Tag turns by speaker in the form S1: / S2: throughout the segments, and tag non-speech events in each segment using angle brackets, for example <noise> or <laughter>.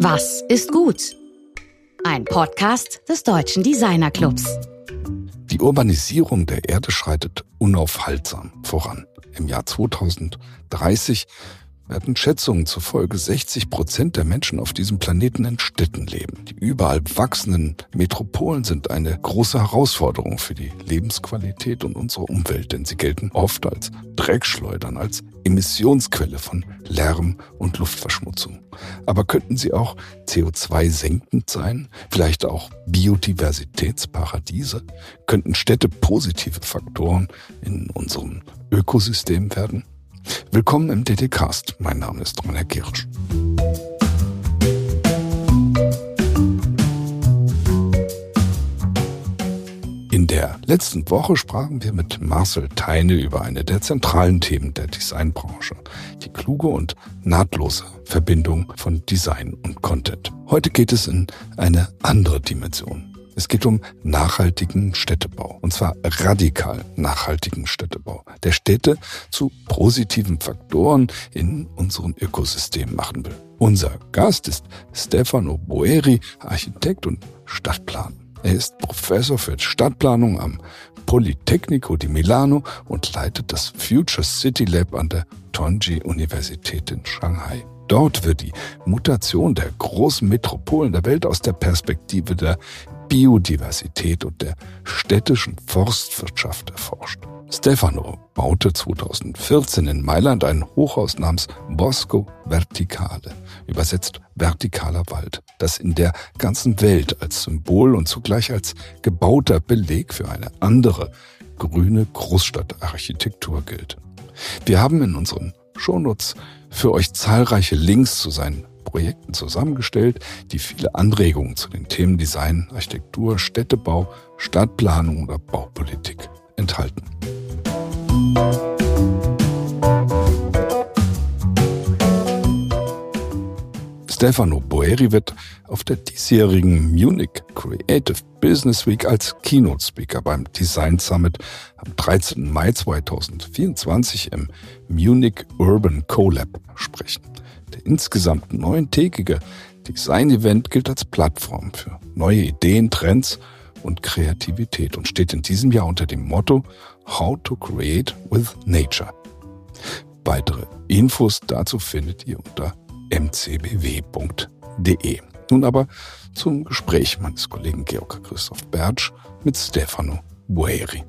S1: Was ist gut? Ein Podcast des Deutschen Designer Clubs.
S2: Die Urbanisierung der Erde schreitet unaufhaltsam voran. Im Jahr 2030 werden Schätzungen zufolge 60 Prozent der Menschen auf diesem Planeten in Städten leben. Die überall wachsenden Metropolen sind eine große Herausforderung für die Lebensqualität und unsere Umwelt, denn sie gelten oft als Dreckschleudern, als Emissionsquelle von Lärm und Luftverschmutzung. Aber könnten sie auch CO2 senkend sein? Vielleicht auch Biodiversitätsparadiese? Könnten Städte positive Faktoren in unserem Ökosystem werden? Willkommen im DDcast. Mein Name ist Ron Kirsch. In der letzten Woche sprachen wir mit Marcel Teine über eine der zentralen Themen der Designbranche, die kluge und nahtlose Verbindung von Design und Content. Heute geht es in eine andere Dimension. Es geht um nachhaltigen Städtebau. Und zwar radikal nachhaltigen Städtebau, der Städte zu positiven Faktoren in unserem Ökosystem machen will. Unser Gast ist Stefano Boeri, Architekt und Stadtplaner. Er ist Professor für Stadtplanung am Politecnico di Milano und leitet das Future City Lab an der Tonji Universität in Shanghai. Dort wird die Mutation der großen Metropolen der Welt aus der Perspektive der Biodiversität und der städtischen Forstwirtschaft erforscht. Stefano baute 2014 in Mailand ein Hochhaus namens Bosco Verticale, übersetzt vertikaler Wald, das in der ganzen Welt als Symbol und zugleich als gebauter Beleg für eine andere grüne Großstadtarchitektur gilt. Wir haben in unseren Shownotes für euch zahlreiche Links zu seinen Projekten zusammengestellt, die viele Anregungen zu den Themen Design, Architektur, Städtebau, Stadtplanung oder Baupolitik enthalten. Stefano Boeri wird auf der diesjährigen Munich Creative Business Week als Keynote Speaker beim Design Summit am 13. Mai 2024 im Munich Urban CoLab sprechen. Der insgesamt neuntägige Design-Event gilt als Plattform für neue Ideen, Trends und Kreativität und steht in diesem Jahr unter dem Motto How to Create with Nature. Weitere Infos dazu findet ihr unter mcbw.de. Nun aber zum Gespräch meines Kollegen Georg Christoph Bertsch mit Stefano Bueri.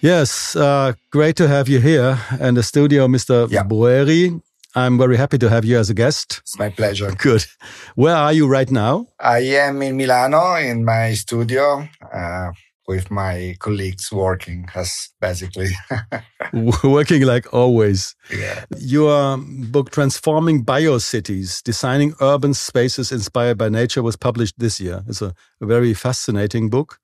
S3: Yes, uh, great to have you here in the studio, Mr. Yeah. Boeri. I'm very happy to have you as a guest.
S4: It's my pleasure.
S3: Good. Where are you right now?
S4: I am in Milano in my studio uh, with my colleagues working as basically. <laughs>
S3: working like always.
S4: Yeah.
S3: Your book, Transforming Biocities, Designing Urban Spaces Inspired by Nature, was published this year. It's a, a very fascinating book.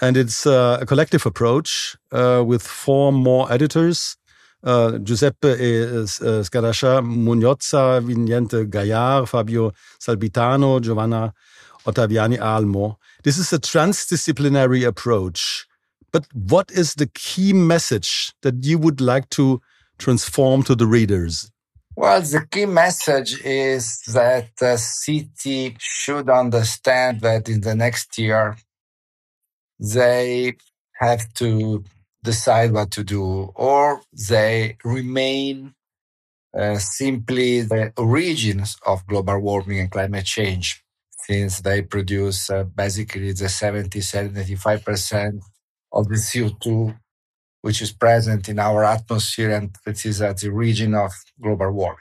S3: And it's uh, a collective approach uh, with four more editors. Uh, Giuseppe e, Scarascia, Mugnozza, Vignente Gaillard, Fabio Salbitano, Giovanna Ottaviani Aalmo. This is a transdisciplinary approach. But what is the key message that you would like to transform to the readers?
S4: Well, the key message is that the city should understand that in the next year, they have to decide what to do, or they remain uh, simply the origins of global warming and climate change, since they produce uh, basically the 70 75% of the CO2 which is present in our atmosphere and which is at the origin of global warming.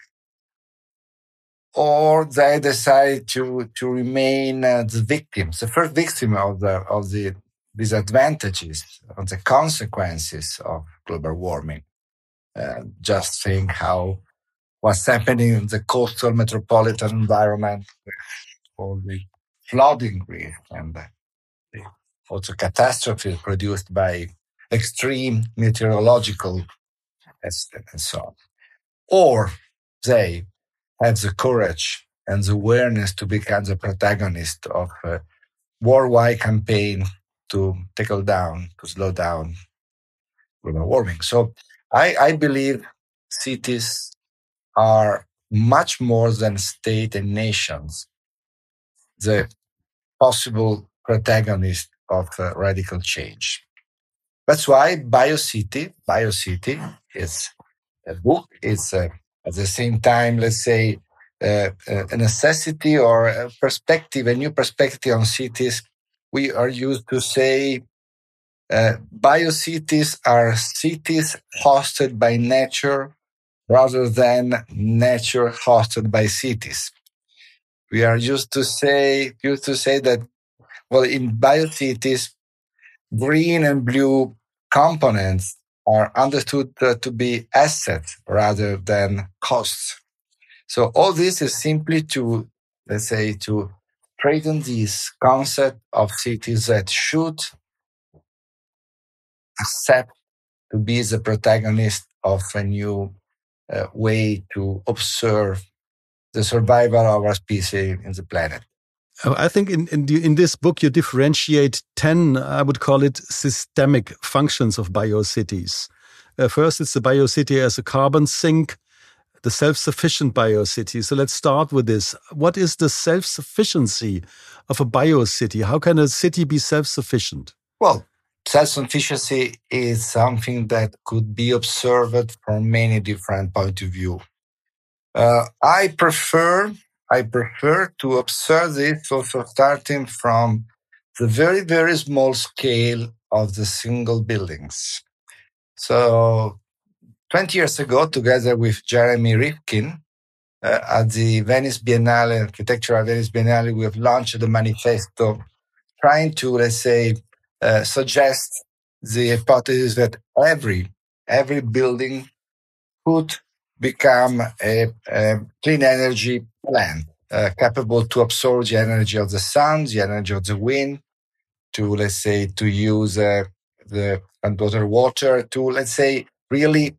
S4: Or they decide to, to remain uh, the victims, the first victim of the, of the disadvantages of the consequences of global warming. Uh, just think how what's happening in the coastal metropolitan environment with all the flooding risk and the also catastrophes produced by extreme meteorological accidents and so on. Or they have the courage and the awareness to become the protagonist of a worldwide campaign to tackle down, to slow down global warming. So I, I believe cities are much more than state and nations, the possible protagonist of uh, radical change. That's why BioCity, BioCity is a book. It's uh, at the same time, let's say, uh, uh, a necessity or a perspective, a new perspective on cities. We are used to say uh, biocities are cities hosted by nature rather than nature hosted by cities. We are used to say used to say that well in biocities green and blue components are understood to be assets rather than costs. So all this is simply to let's say to strengthen this concept of cities that should accept to be the protagonist of a new uh, way to observe the survival of our species in the planet.
S3: Oh, I think in in, the, in, this book you differentiate ten, I would call it systemic functions of biocities. Uh, first, it's the biocity as a carbon sink, the self-sufficient biocity. So let's start with this. What is the self-sufficiency of a biocity? How can a city be self-sufficient?
S4: Well, self-sufficiency is something that could be observed from many different point of view. Uh, I prefer I prefer to observe this also starting from the very very small scale of the single buildings. So, 20 years ago, together with Jeremy Rifkin uh, at the Venice Biennale, Architectural Venice Biennale, we have launched the manifesto trying to, let's say, uh, suggest the hypothesis that every every building could become a, a clean energy plant uh, capable to absorb the energy of the sun, the energy of the wind, to let's say to use uh, the underwater water to let's say really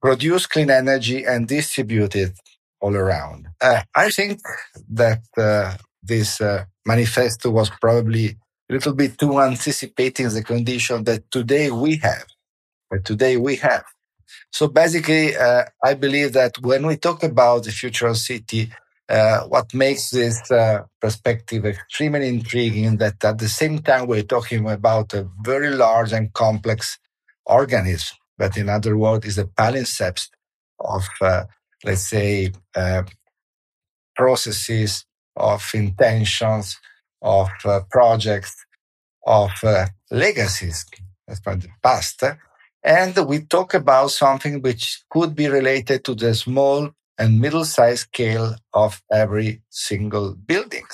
S4: produce clean energy and distribute it all around. I think that this manifesto was probably a little bit too anticipating the condition that today we have. That today we have. So basically, uh, I believe that when we talk about the future of city, uh, what makes this uh, perspective extremely intriguing is that at the same time we're talking about a very large and complex organism, but in other words, is a palimpsest of, uh, let's say, uh, processes, of intentions, of uh, projects, of uh, legacies from the past. And we talk about something which could be related to the small and middle-sized scale of every single building.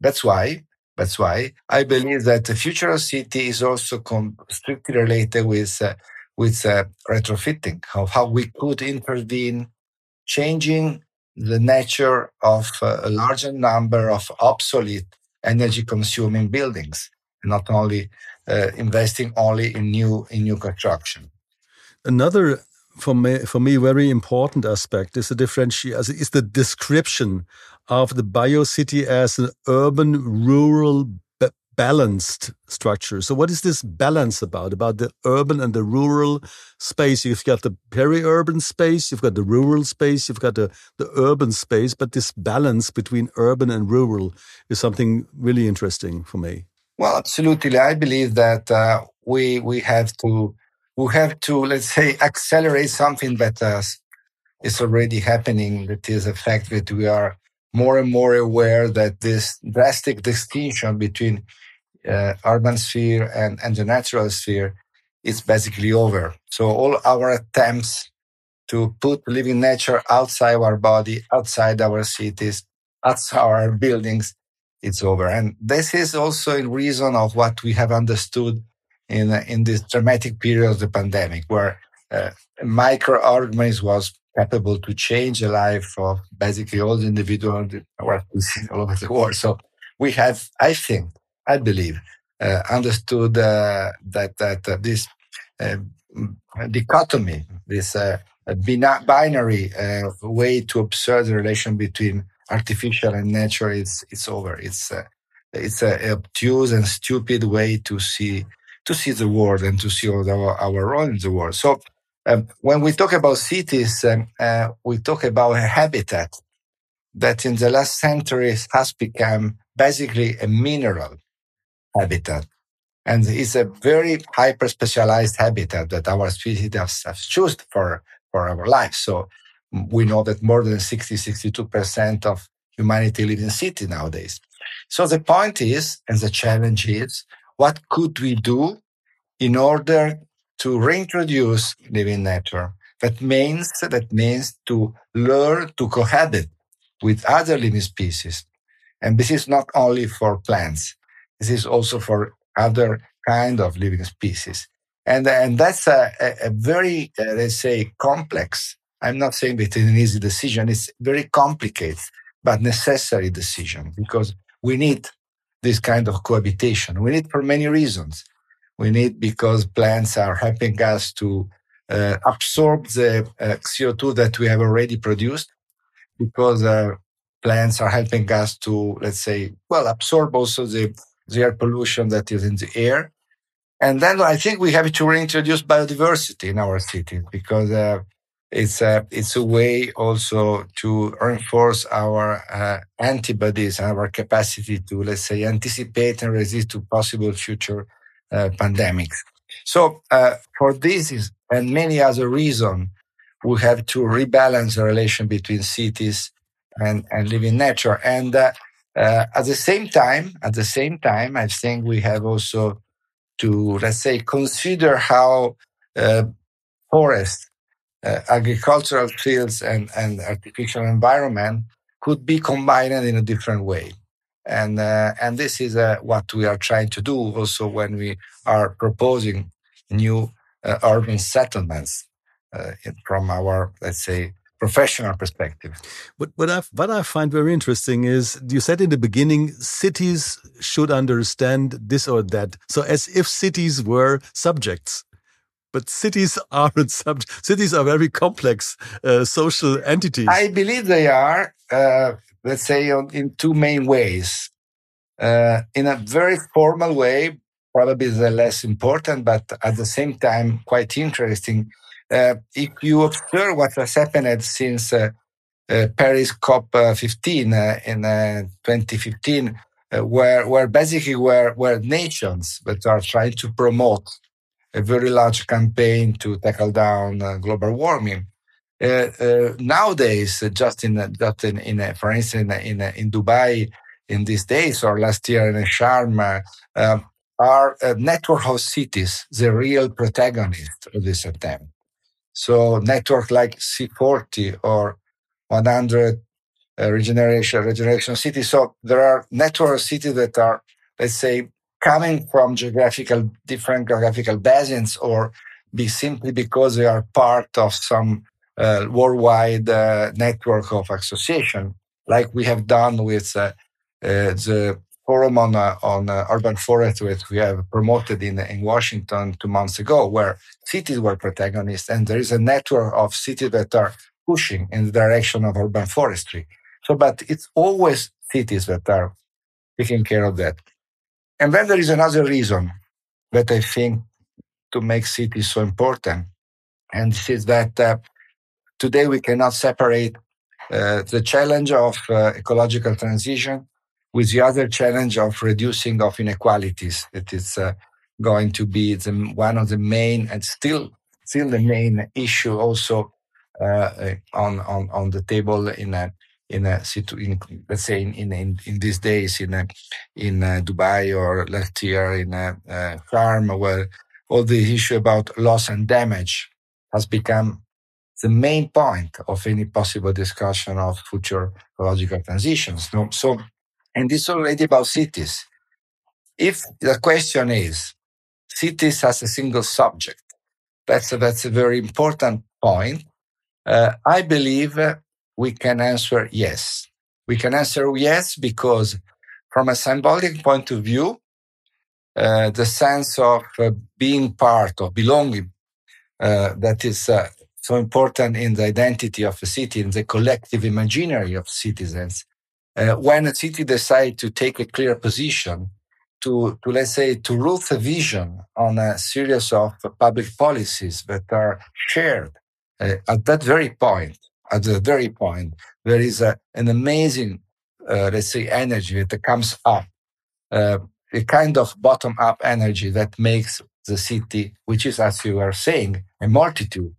S4: That's why, that's why I believe that the future of city is also strictly related with, uh, with uh, retrofitting, of how we could intervene, changing the nature of uh, a larger number of obsolete energy consuming buildings, not only uh, investing only in new in new construction.
S3: Another for me for me very important aspect is the differentiation is the description of the biocity as an urban rural balanced structure. So, what is this balance about? About the urban and the rural space? You've got the peri-urban space, you've got the rural space, you've got the, the urban space, but this balance between urban and rural is something really interesting for me.
S4: Well, absolutely. I believe that uh, we we have to we have to let's say accelerate something that uh, is already happening. That is the fact that we are more and more aware that this drastic distinction between uh, urban sphere and, and the natural sphere is basically over. So all our attempts to put living nature outside our body, outside our cities, outside our buildings, it's over. And this is also in reason of what we have understood in, in this dramatic period of the pandemic, where uh, microorganism was capable to change the life of basically all the individuals <laughs> all over the world. So we have, I think, I believe, uh, understood uh, that that uh, this uh, dichotomy, this binary way to observe the relation between artificial and nature is it's over. It's it's a obtuse and stupid way to see to see the world and to see our, our role in the world. So um, when we talk about cities, um, uh, we talk about a habitat that in the last centuries has become basically a mineral habitat. And it's a very hyper specialized habitat that our species have, chosen for, for our life. So we know that more than 60, 62% of humanity live in cities nowadays. So the point is, and the challenge is, what could we do in order to reintroduce living nature? That means, that means to learn to cohabit with other living species. And this is not only for plants. This is also for other kind of living species. And, and that's a, a very, uh, let's say, complex. I'm not saying that it's an easy decision. It's very complicated, but necessary decision because we need this kind of cohabitation. We need for many reasons. We need because plants are helping us to uh, absorb the uh, CO2 that we have already produced because uh, plants are helping us to, let's say, well, absorb also the, the air pollution that is in the air. And then I think we have to reintroduce biodiversity in our cities because uh, it's a it's a way also to reinforce our uh, antibodies and our capacity to let's say anticipate and resist to possible future uh, pandemics. So uh, for this is, and many other reasons, we have to rebalance the relation between cities and, and living nature. And uh, uh, at the same time, at the same time, I think we have also to, let's say, consider how uh, forests, uh, agricultural fields and, and artificial environment could be combined in a different way. And, uh, and this is uh, what we are trying to do also when we are proposing new urban settlements from our, let's say, professional perspective.
S3: But what, I, what I find very interesting is you said in the beginning, cities should understand this or that. So as if cities were subjects. But cities <laughs> aren't subjects. Cities are very complex uh, social entities.
S4: I believe they are, uh, let's say, in two main ways. Uh, in a very formal way, probably the less important, but at the same time, quite interesting Uh, if you observe what has happened since uh, uh, Paris COP15 uh, uh, in uh, 2015, uh, where, where basically where, where nations that are trying to promote a very large campaign to tackle down uh, global warming. nowadays, just in, just in, in for instance, in, in, Dubai, in these days or last year in Sharm, are network of cities the real protagonist of this attempt. So network like C40 or 100 uh, regeneration regeneration cities. So there are network cities that are, let's say, coming from geographical different geographical basins, or be simply because they are part of some uh, worldwide uh, network of association, like we have done with uh, uh, the forum on, uh, on uh, urban forest which we have promoted in, in Washington two months ago, where cities were protagonists. And there is a network of cities that are pushing in the direction of urban forestry. So, but it's always cities that are taking care of that. And then there is another reason that I think to make cities so important. And this is that uh, today we cannot separate uh, the challenge of uh, ecological transition with the other challenge of reducing of inequalities. It is uh, going to be the, one of the main and still still the main issue also uh, on, on on the table in a in a in, let's say in, in in these days in a, in a Dubai or last year in a, a Sharm where all the issue about loss and damage has become the main point of any possible discussion of future ecological transitions. So and it's already about cities. If the question is cities as a single subject, that's a, that's a very important point. Uh, I believe we can answer yes. We can answer yes because from a symbolic point of view, uh, the sense of uh, being part of belonging uh, that is uh, so important in the identity of a city, in the collective imaginary of citizens, uh, when a city decides to take a clear position to, to let's say, to root a vision on a series of public policies that are shared uh, at that very point. At the very point, there is a, an amazing, uh, let's say, energy that comes up, uh, a kind of bottom up energy that makes the city, which is, as you are saying, a multitude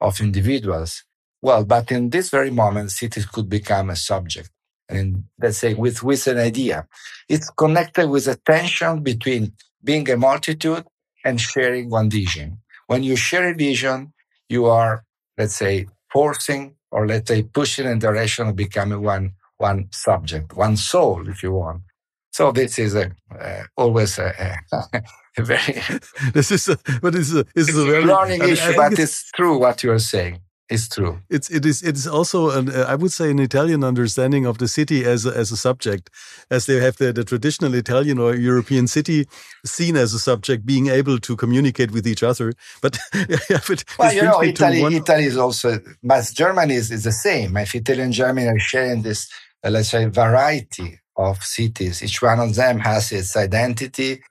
S4: of individuals. Well, but in this very moment, cities could become a subject and let's say with, with an idea. It's connected with a tension between being a multitude and sharing one vision. When you share a vision, you are, let's say, forcing or let's say pushing in the direction of becoming one, one subject, one soul, if you want. So this is a, uh, always a, a, <laughs> very <laughs>
S3: this is a, but it's a, it's a very
S4: learning issue, but it's, it's true what you are saying. It's true.
S3: It's it is it is also an uh, I would say an Italian understanding of the city as a, as a subject, as they have the, the traditional Italian or European city seen as a subject, being able to communicate with each other. But, <laughs>
S4: yeah, but well, you know, Italy, one... Italy is also, but Germany is, is the same. If Italy and Germany are sharing this, uh, let's say, variety of cities, each one of them has its identity,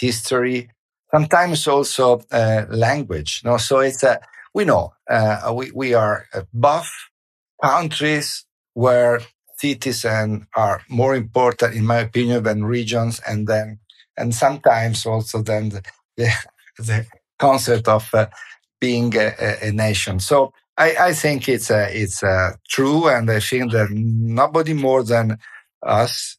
S4: history, sometimes also uh, language. No, so it's a we know uh, we, we are both countries where citizens are more important, in my opinion, than regions, and then and sometimes also than the, the, <laughs> the concept of uh, being a, a, nation. So I, I think it's uh, it's uh, true, and I think that nobody more than us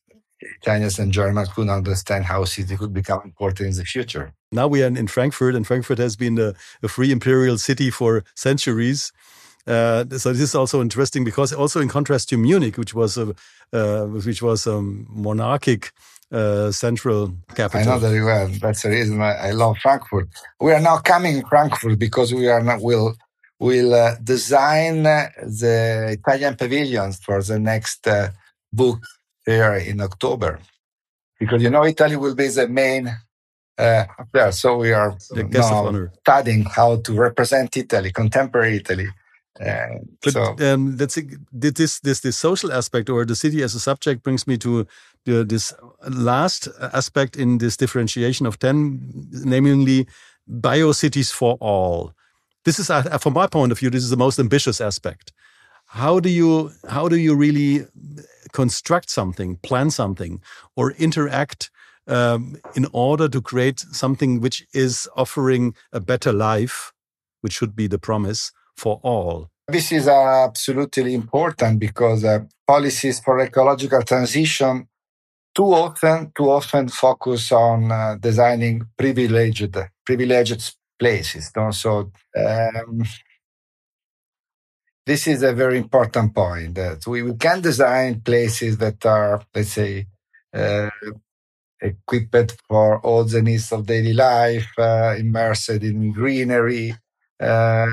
S4: Italians and Germans could understand how cities could become important in the future.
S3: Now we are in Frankfurt, and Frankfurt has been a, a free imperial city for centuries. Uh, so this is also interesting because also in contrast to Munich, which was a uh, which was a monarchic uh, central capital.
S4: I know very well. That's the reason I, I love Frankfurt. We are now coming Frankfurt because we are not will will uh, design the Italian pavilions for the next uh, book there in October, because you know Italy will be the main uh, there. So we are now studying how to represent Italy, contemporary Italy. Uh,
S3: but so. um, let's did this this this social aspect or the city as a subject brings me to the, this last aspect in this differentiation of ten, namely bio cities for all. This is, uh, from my point of view, this is the most ambitious aspect. How do you how do you really construct something, plan something, or interact um, in order to create something which is offering a better life, which should be the promise for all.
S4: This is uh, absolutely important because uh, policies for ecological transition too often too often focus on uh, designing privileged privileged places. No? So um, this is a very important point that we, we can design places that are, let's say, uh, equipped for all the needs of daily life, uh, immersed in greenery, uh,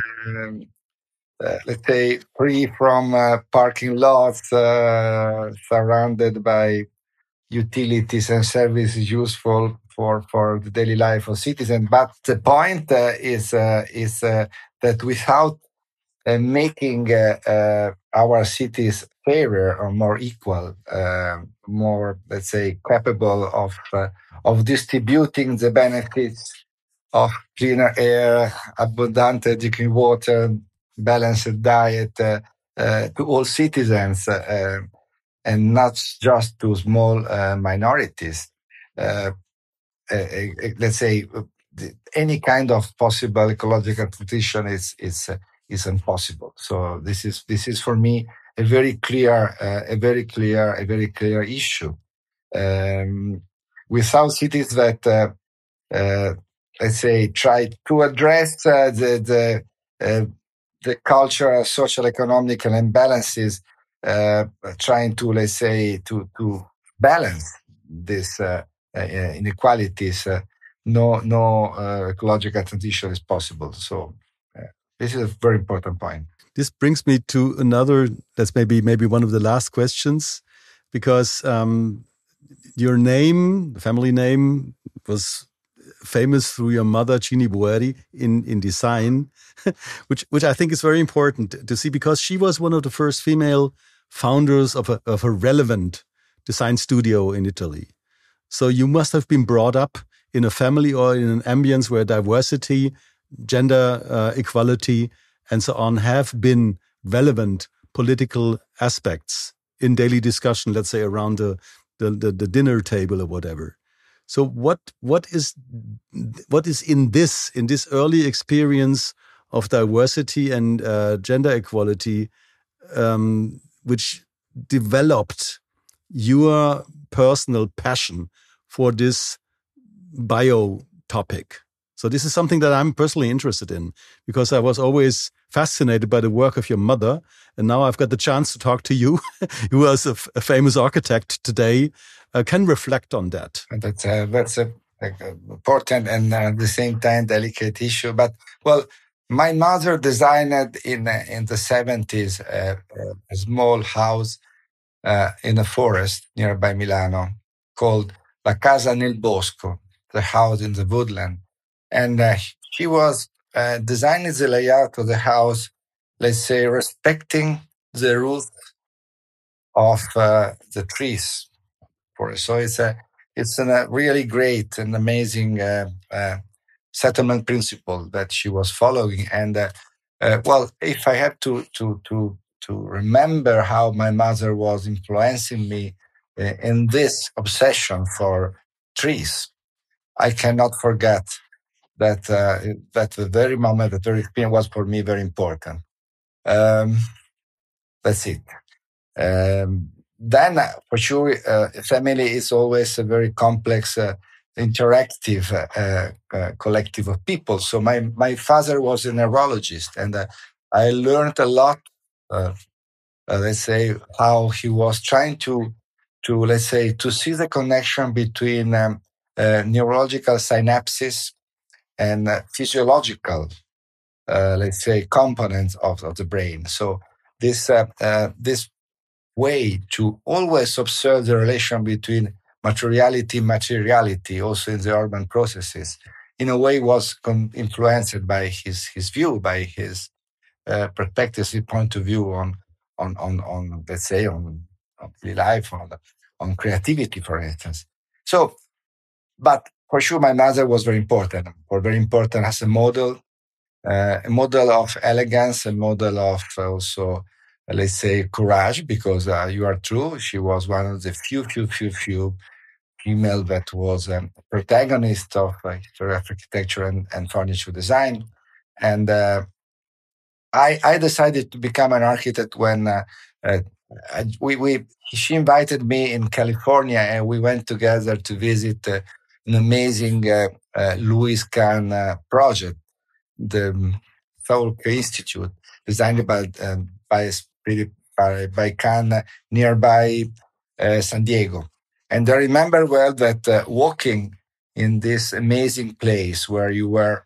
S4: uh let's say, free from uh, parking lots, uh, surrounded by utilities and services useful for, for the daily life of citizens. But the point is, is that without uh, making uh, uh, our cities fairer or more equal, more, let's say, capable of of distributing the benefits of cleaner air, abundant drinking water, balanced diet uh, uh, to all citizens uh, and not just to small minorities. let's say any kind of possible ecological transition is is is impossible. So this is this is for me a very clear, uh, a very clear, a very clear issue. Um, without cities that, uh, uh, let's say, try to address uh, the the uh, the cultural, social, economical imbalances, uh, trying to let's say to to balance these inequalities. no no ecological transition is possible. So this is a very important point.
S3: This brings me to another. That's maybe maybe one of the last questions, because um, your name, the family name, was famous through your mother Cini Boeri in in design, <laughs> which which I think is very important to see because she was one of the first female founders of a of a relevant design studio in Italy. So you must have been brought up in a family or in an ambience where diversity, gender uh, equality, and so on have been relevant political aspects in daily discussion, let's say around the, the, the, the dinner table or whatever. So what what is what is in this in this early experience of diversity and uh, gender equality, um, which developed your personal passion for this bio topic? So this is something that I'm personally interested in because I was always fascinated by the work of your mother. And now I've got the chance to talk to you, <laughs> who is a, famous architect today, uh, can reflect on that.
S4: That's a, that's a, a important and uh, at the same time delicate issue. But well, my mother designed in uh, in the seventies uh, a small house uh, in a forest nearby Milano called La Casa nel Bosco, the house in the woodland. And uh, she was uh, designing the layout of the house, let's say, respecting the roots of uh, the trees. For so it's a it's a really great and amazing uh, uh, settlement principle that she was following. And uh, well, if I have to to to to remember how my mother was influencing me in this obsession for trees, I cannot forget that uh, that the very moment, that very experience was for me very important. Um, that's it. Um, then, uh, for sure, uh, family is always a very complex, uh, interactive uh, uh, collective of people. So my my father was a neurologist, and I learned a lot. let's say how he was trying to to let's say to see the connection between um, neurological synapses and uh, physiological, uh, let's say, components of, of, the brain. So this uh, this way to always observe the relation between materiality materiality, also in the urban processes, in a way was influenced by his his view, by his uh, perspective, his point of view on on on on let's say on, on life, on on creativity, for instance. So, but for sure, my mother was very important, or very important as a model, uh, a model of elegance, a model of also, uh, let's say, courage, because uh, you are true. She was one of the few, few, few, few female that was a protagonist of uh, architecture and, and furniture design. And uh, I, I decided to become an architect when uh, uh, we, we, she invited me in California and we went together to visit uh, an amazing uh, uh, Louis Kahn uh, project, the Salk Institute, designed by um, by, by, by Kahn nearby San Diego. And I remember well that walking in this amazing place where you were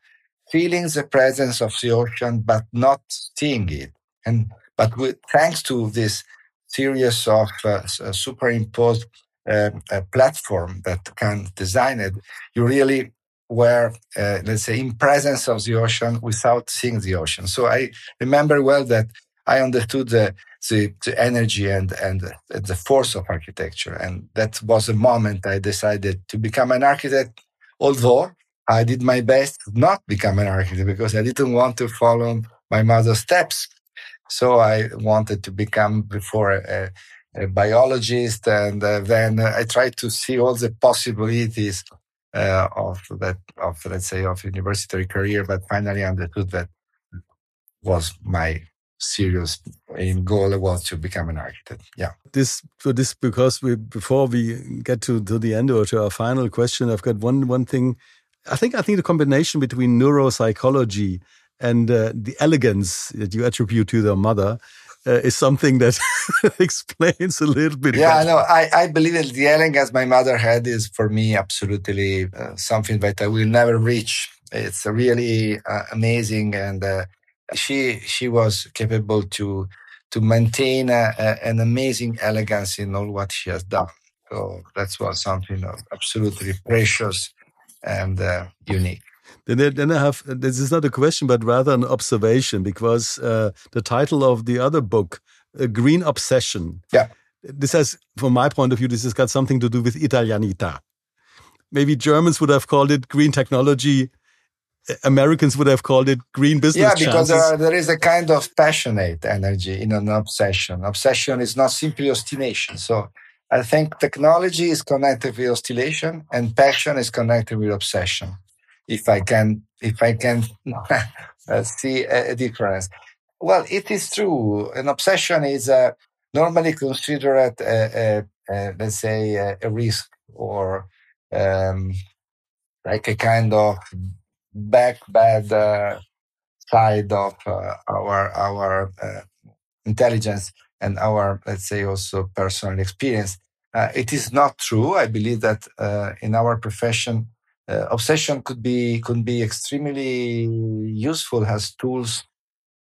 S4: feeling the presence of the ocean but not seeing it and but with, thanks to this series of uh, superimposed uh, a platform that can design it, you really were, uh, let's say, in presence of the ocean without seeing the ocean. So I remember well that I understood the, the, the energy and, and the force of architecture. And that was the moment I decided to become an architect, although I did my best not become an architect because I didn't want to follow my mother's steps. So I wanted to become before a, a biologist, and uh, then I tried to see all the possibilities uh, of that, of let's say, of university career. But finally, understood that was my serious aim goal was to become an architect. Yeah.
S3: This so this because we before we get to, to the end or to our final question, I've got one one thing. I think I think the combination between neuropsychology and uh, the elegance that you attribute to the mother uh, is something that <laughs> explains a little bit.
S4: Yeah, no, I, I believe that the elegance my mother had is for me absolutely uh, something that I will never reach. It's really uh, amazing, and uh, she she was capable to to maintain a, a, an amazing elegance in all what she has done. So that was something absolutely precious and uh, unique.
S3: Then, then I have this is not a question, but rather an observation because uh, the title of the other book, a Green Obsession.
S4: Yeah.
S3: This has, from my point of view, this has got something to do with Italianita. maybe Germans would have called it green technology. Americans would have called it green business.
S4: Yeah, because
S3: there,
S4: are, there is a kind of passionate energy in an obsession. Obsession is not simply oscillation. So I think technology is connected with oscillation, and passion is connected with obsession. If I can, if I can <laughs> uh, see a, a, difference. Well, it is true. An obsession is uh, normally considered, a, a, let's say, a, risk or um, like a kind of back bad uh, side of uh, our our uh, intelligence and our let's say also personal experience. Uh, it is not true. I believe that in our profession, uh, obsession could be could be extremely useful as tools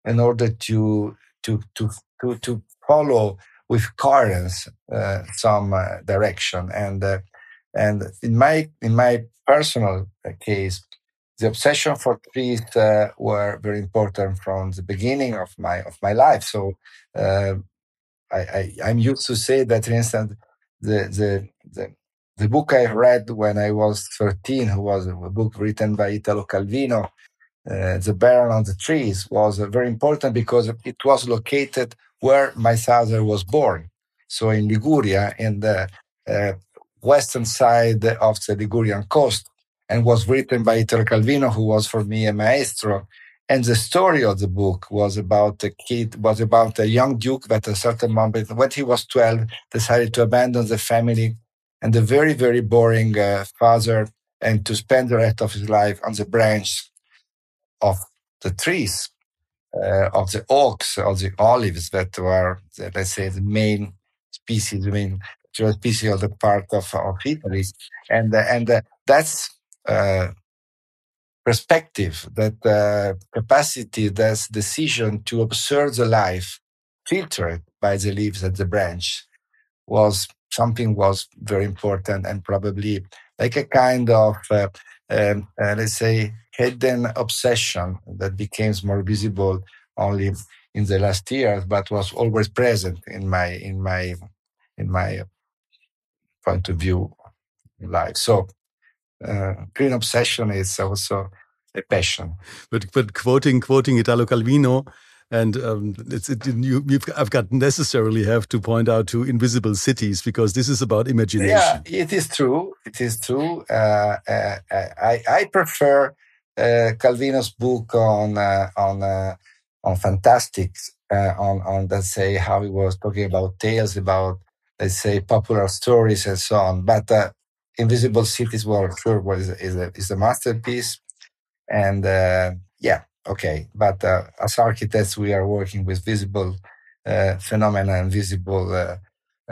S4: in order to to to to, to follow with coherence some direction and and in my in my personal case, the obsession for trees uh, were very important from the beginning of my of my life. So uh, I, I am used to say that, for instance, the the the the book I read when I was 13, who was a book written by Italo Calvino, uh, The Baron on the Trees, was uh, very important because it was located where my father was born. So in Liguria, in the uh, western side of the Ligurian coast and was written by Italo Calvino, who was for me a maestro. And the story of the book was about a kid, was about a young duke that at a certain moment, when he was 12, decided to abandon the family and the very, very boring uh, father and to spend the rest of his life on the branch of the trees, uh, of the oaks, of the olives that were, let's say, the main species, the main species of the part of, of Italy. And, uh, and uh, that's uh, perspective, that uh, capacity, that decision to observe the life filtered by the leaves at the branch was something was very important and probably like a kind of uh, um, uh, let's say hidden obsession that became more visible only in the last years but was always present in my in my in my point of view life so uh, green obsession is also a passion.
S3: But but quoting quoting Italo Calvino, and um, it's it, you, I've got necessarily have to point out to invisible cities because this is about imagination.
S4: Yeah, it is true. It is true. Uh, uh, I I prefer uh, Calvino's book on uh, on uh, on fantastics on on let's say how he was talking about tales about let's say popular stories and so on. But Invisible Cities well, sure was is a, is a masterpiece, and uh, yeah, okay. But uh, as architects, we are working with visible uh, phenomena and visible uh,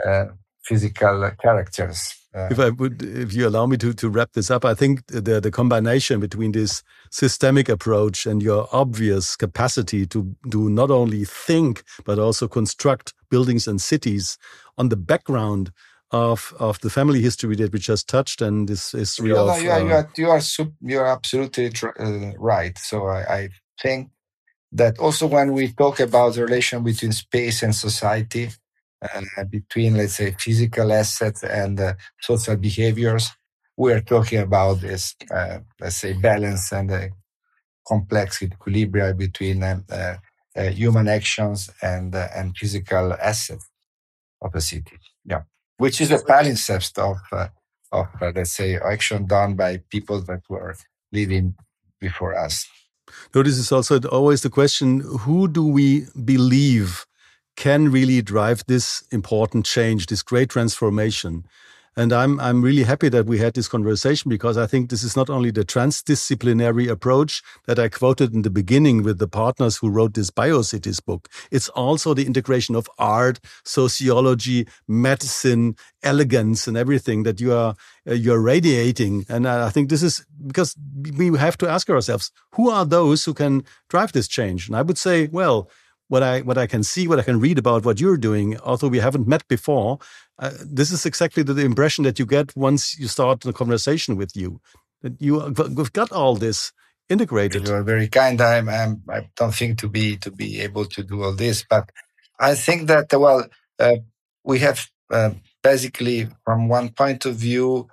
S4: uh, physical characters.
S3: Uh. if I would, if you allow me to to wrap this up, I think the the combination between this systemic approach and your obvious capacity to do not only think but also construct buildings and cities on the background of of the family history that we just touched and this history
S4: you
S3: of
S4: you, are, you are you are you are absolutely uh, right. So I, I, think that also when we talk about the relation between space and society, uh, between let's say physical assets and uh, social behaviors, we are talking about this uh, let's say balance and complex equilibrium between uh, uh, human actions and and physical assets of a city. Yeah which is a palimpsest of, uh, of uh, let's say, action done by people that were living before us.
S3: No, this is also always the question who do we believe can really drive this important change, this great transformation? And I'm, I'm really happy that we had this conversation because I think this is not only the transdisciplinary approach that I quoted in the beginning with the partners who wrote this BioCities book. It's also the integration of art, sociology, medicine, elegance and everything that you are, uh, you're radiating. And I think this is because we have to ask ourselves, who are those who can drive this change? And I would say, well, what I what I can see, what I can read about what you're doing, although we haven't met before, uh, this is exactly the, the, impression that you get once you start the conversation with you. That you have got all this integrated.
S4: You are very kind. I'm, I'm I don't think to be to be able to do all this, but I think that well, uh, we have uh, basically from one point of view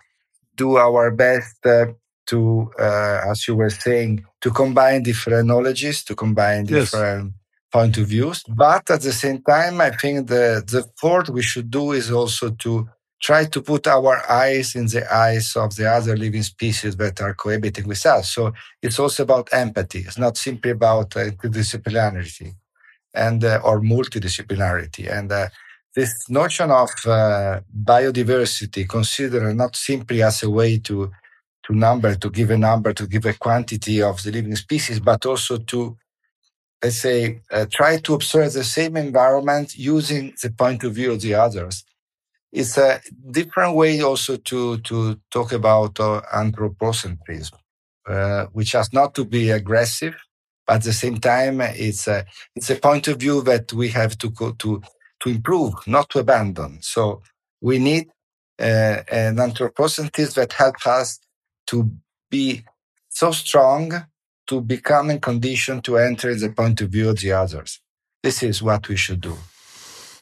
S4: do our best uh, to, uh, as you were saying, to combine different knowledges, to combine different yes. Point of views. But at the same time, I think the, the fourth we should do is also to try to put our eyes in the eyes of the other living species that are cohabiting with us. So it's also about empathy. It's not simply about uh, interdisciplinarity and uh, or multidisciplinarity. And uh, this notion of uh, biodiversity considered not simply as a way to to number, to give a number, to give a quantity of the living species, but also to let's say uh, try to observe the same environment using the point of view of the others. It's a different way also to to talk about uh, anthropocentrism, uh, which has not to be aggressive, but at the same time, it's a it's a point of view that we have to go to to improve, not to abandon. So we need uh, an anthropocentrism that helps us to be so strong to become in condition to enter the point of view of the others. This is what we should do.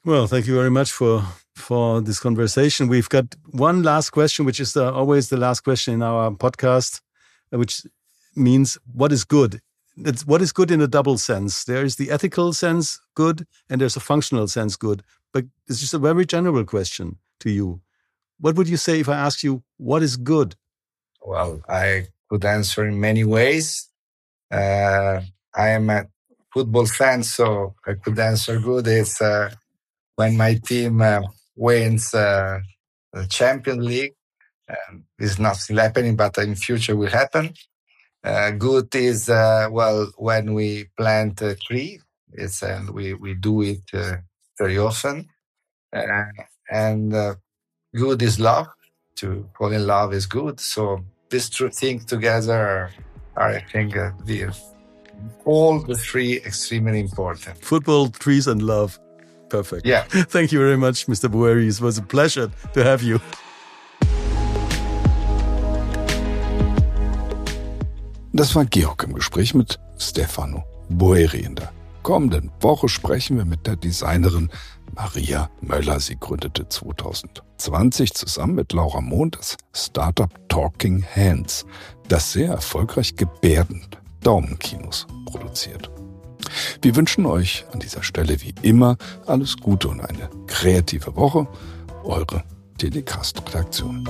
S3: Well, thank you very much for for this conversation. We've got one last question, which is the, always the last question in our podcast, which means what is good it's what is good in a double sense. There is the ethical sense good, and there's a functional sense good. But it's just a very general question to you. What would you say if I ask you what is good?
S4: Well, I could answer in many ways. Uh, I am a football fan, so I could answer good. It's uh, when my team uh, wins uh, the Champions League. Um, it's not happening, but in future will happen. Uh, good is uh, well when we plant a tree. It's and we we do it very often. And good is love. To fall in love is good. So these two things together I think, uh, the all the three extremely important.
S3: Football, trees, and love. Perfect.
S4: Yeah. <laughs>
S3: Thank you very much, Mr. Boeri. It was a pleasure to have you.
S2: Das war Georg im Gespräch mit Stefano Boeri. In der kommenden Woche sprechen wir mit der Designerin Maria Möller. Sie gründete 2020 zusammen mit Laura Mohn das Startup Talking Hands, das sehr erfolgreich gebärdend Daumenkinos produziert. Wir wünschen euch an dieser Stelle wie immer alles Gute und eine kreative Woche. Eure Telecast-Redaktion.